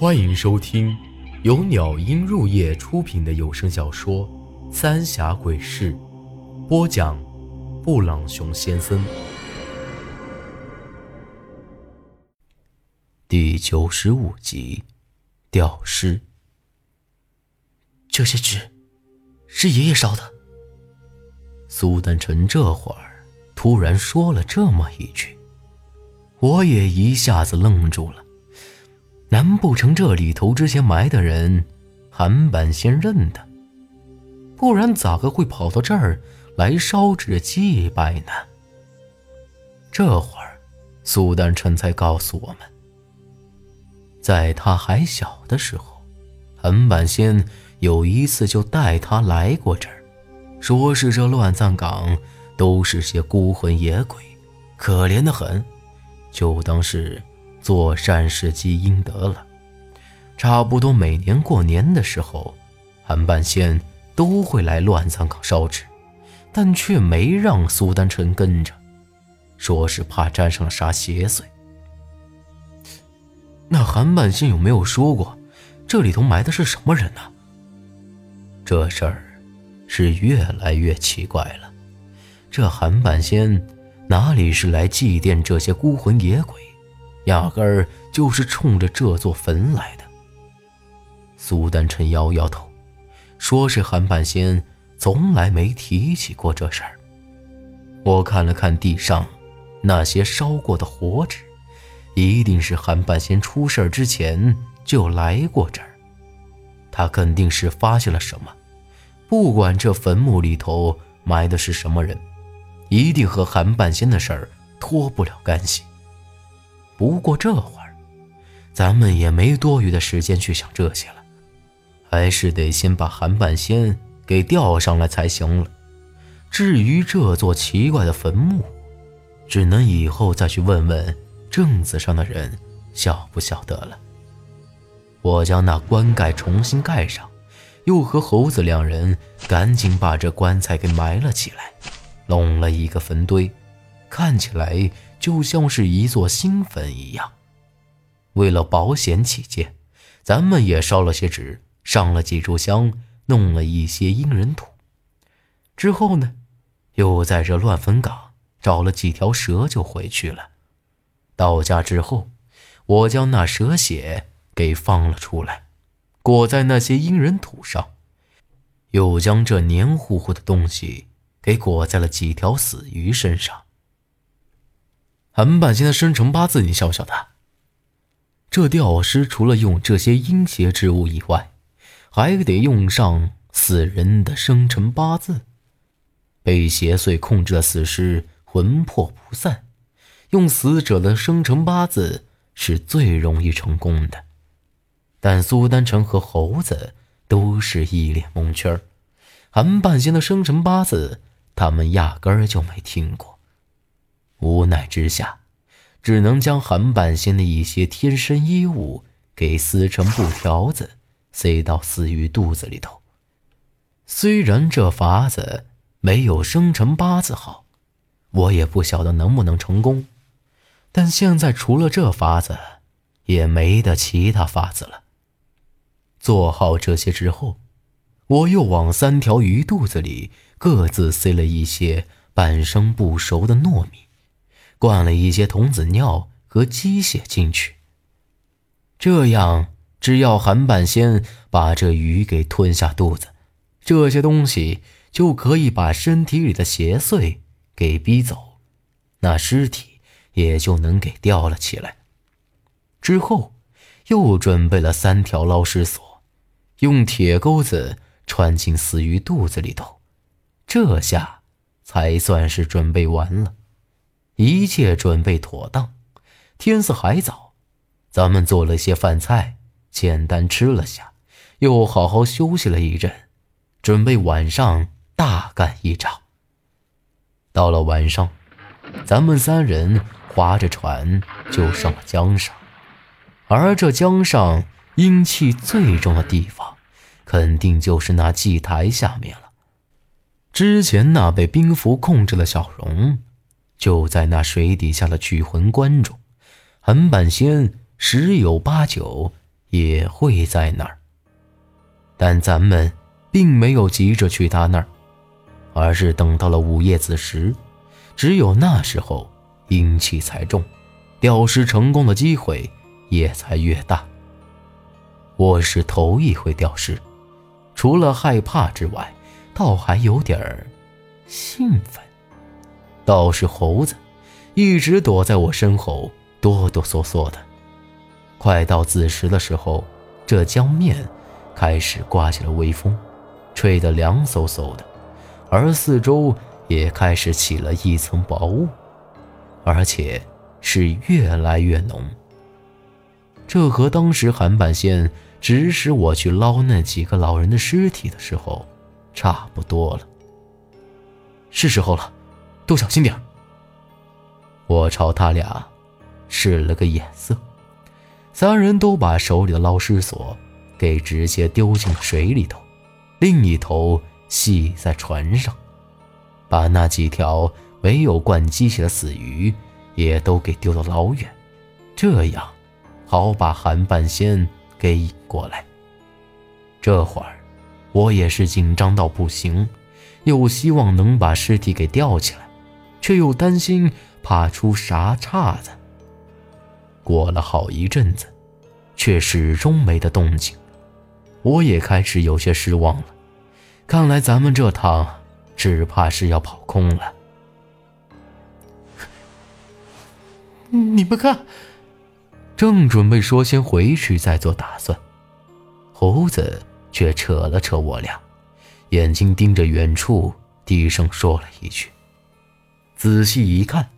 欢迎收听由鸟音入夜出品的有声小说《三峡鬼事》，播讲：布朗熊先生。第九十五集，吊尸。这些纸是爷爷烧的。苏丹臣这会儿突然说了这么一句，我也一下子愣住了。难不成这里头之前埋的人，韩板仙认的？不然咋个会跑到这儿来烧纸祭拜呢？这会儿，苏丹臣才告诉我们，在他还小的时候，韩板仙有一次就带他来过这儿，说是这乱葬岗都是些孤魂野鬼，可怜的很，就当是。做善事积阴德了，差不多每年过年的时候，韩半仙都会来乱葬岗烧纸，但却没让苏丹臣跟着，说是怕沾上了啥邪祟。那韩半仙有没有说过，这里头埋的是什么人呢？这事儿是越来越奇怪了，这韩半仙哪里是来祭奠这些孤魂野鬼？压根儿就是冲着这座坟来的。苏丹臣摇摇头，说是韩半仙从来没提起过这事儿。我看了看地上那些烧过的火纸，一定是韩半仙出事儿之前就来过这儿。他肯定是发现了什么，不管这坟墓里头埋的是什么人，一定和韩半仙的事儿脱不了干系。不过这会儿，咱们也没多余的时间去想这些了，还是得先把韩半仙给吊上来才行了。至于这座奇怪的坟墓，只能以后再去问问镇子上的人晓不晓得了。我将那棺盖重新盖上，又和猴子两人赶紧把这棺材给埋了起来，弄了一个坟堆，看起来。就像是一座新坟一样。为了保险起见，咱们也烧了些纸，上了几炷香，弄了一些阴人土。之后呢，又在这乱坟岗找了几条蛇，就回去了。到家之后，我将那蛇血给放了出来，裹在那些阴人土上，又将这黏糊糊的东西给裹在了几条死鱼身上。韩半仙的生辰八字，你晓不晓得？这吊尸除了用这些阴邪之物以外，还得用上死人的生辰八字。被邪祟控制的死尸魂魄不散，用死者的生辰八字是最容易成功的。但苏丹成和猴子都是一脸蒙圈韩半仙的生辰八字，他们压根儿就没听过。无奈之下，只能将韩半仙的一些贴身衣物给撕成布条子，塞到死鱼肚子里头。虽然这法子没有生辰八字好，我也不晓得能不能成功。但现在除了这法子，也没得其他法子了。做好这些之后，我又往三条鱼肚子里各自塞了一些半生不熟的糯米。灌了一些童子尿和鸡血进去，这样只要韩半仙把这鱼给吞下肚子，这些东西就可以把身体里的邪祟给逼走，那尸体也就能给吊了起来。之后又准备了三条捞尸索，用铁钩子穿进死鱼肚子里头，这下才算是准备完了。一切准备妥当，天色还早，咱们做了些饭菜，简单吃了下，又好好休息了一阵，准备晚上大干一场。到了晚上，咱们三人划着船就上了江上，而这江上阴气最重的地方，肯定就是那祭台下面了。之前那被兵符控制的小荣。就在那水底下的聚魂棺中，韩半仙十有八九也会在那儿。但咱们并没有急着去他那儿，而是等到了午夜子时，只有那时候阴气才重，吊尸成功的机会也才越大。我是头一回吊尸，除了害怕之外，倒还有点儿兴奋。倒是猴子，一直躲在我身后，哆哆嗦嗦的。快到子时的时候，这江面开始刮起了微风，吹得凉飕飕的，而四周也开始起了一层薄雾，而且是越来越浓。这和当时韩半仙指使我去捞那几个老人的尸体的时候差不多了。是时候了。都小心点我朝他俩使了个眼色，三人都把手里的捞尸索给直接丢进了水里头，另一头系在船上，把那几条没有灌机器的死鱼也都给丢到老远，这样好把韩半仙给引过来。这会儿我也是紧张到不行，又希望能把尸体给吊起来。却又担心怕出啥岔子。过了好一阵子，却始终没得动静，我也开始有些失望了。看来咱们这趟只怕是要跑空了。你们看，正准备说先回去再做打算，猴子却扯了扯我俩，眼睛盯着远处，低声说了一句。仔细一看，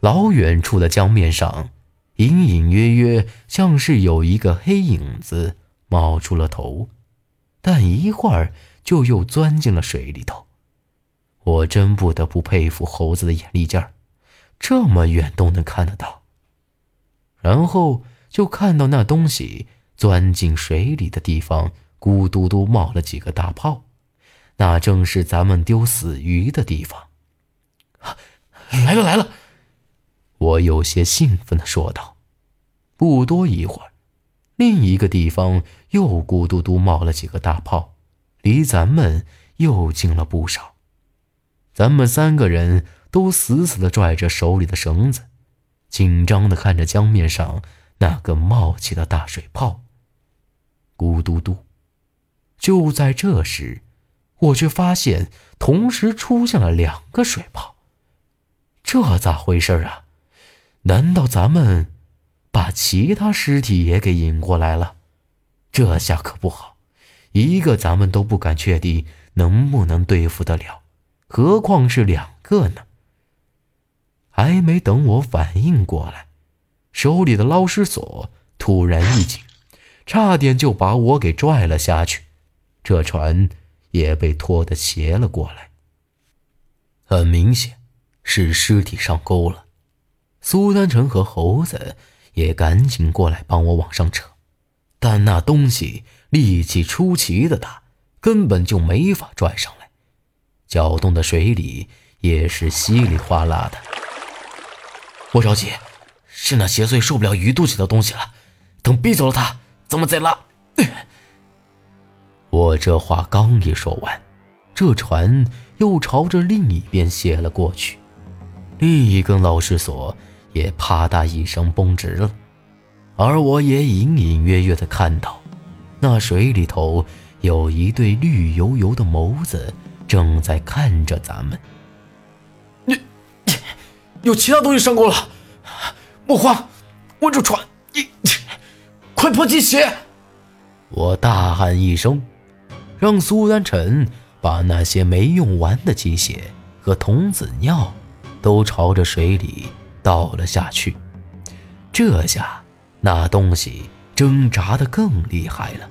老远处的江面上，隐隐约约像是有一个黑影子冒出了头，但一会儿就又钻进了水里头。我真不得不佩服猴子的眼力劲儿，这么远都能看得到。然后就看到那东西钻进水里的地方，咕嘟嘟冒了几个大泡，那正是咱们丢死鱼的地方。来了来了！我有些兴奋的说道。不多一会儿，另一个地方又咕嘟嘟冒了几个大泡，离咱们又近了不少。咱们三个人都死死的拽着手里的绳子，紧张的看着江面上那个冒起的大水泡。咕嘟嘟！就在这时，我却发现同时出现了两个水泡。这咋回事啊？难道咱们把其他尸体也给引过来了？这下可不好，一个咱们都不敢确定能不能对付得了，何况是两个呢？还没等我反应过来，手里的捞尸索突然一紧，差点就把我给拽了下去，这船也被拖得斜了过来。很明显。是尸体上钩了，苏丹成和猴子也赶紧过来帮我往上扯，但那东西力气出奇的大，根本就没法拽上来，搅动的水里也是稀里哗啦的。我着急，是那邪祟受不了鱼肚子的东西了，等逼走了他，咱们再拉。我这话刚一说完，这船又朝着另一边斜了过去。另一根老式锁也啪嗒一声绷直了，而我也隐隐约约的看到，那水里头有一对绿油油的眸子正在看着咱们。你，有其他东西上钩了！莫慌，稳住船！你，快破鸡血！我大喊一声，让苏丹臣把那些没用完的鸡血和童子尿。都朝着水里倒了下去，这下那东西挣扎的更厉害了，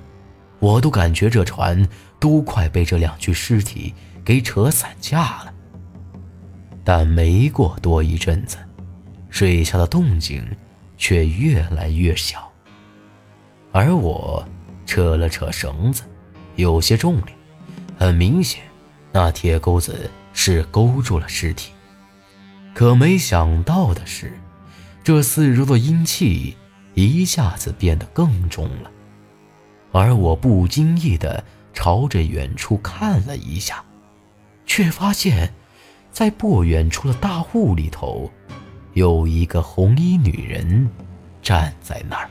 我都感觉这船都快被这两具尸体给扯散架了。但没过多一阵子，水下的动静却越来越小，而我扯了扯绳子，有些重量，很明显，那铁钩子是勾住了尸体。可没想到的是，这四周的阴气一下子变得更重了。而我不经意地朝着远处看了一下，却发现，在不远处的大雾里头，有一个红衣女人站在那儿。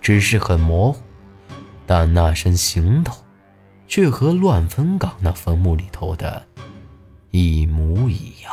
只是很模糊，但那身行头，却和乱坟岗那坟墓里头的一模一样。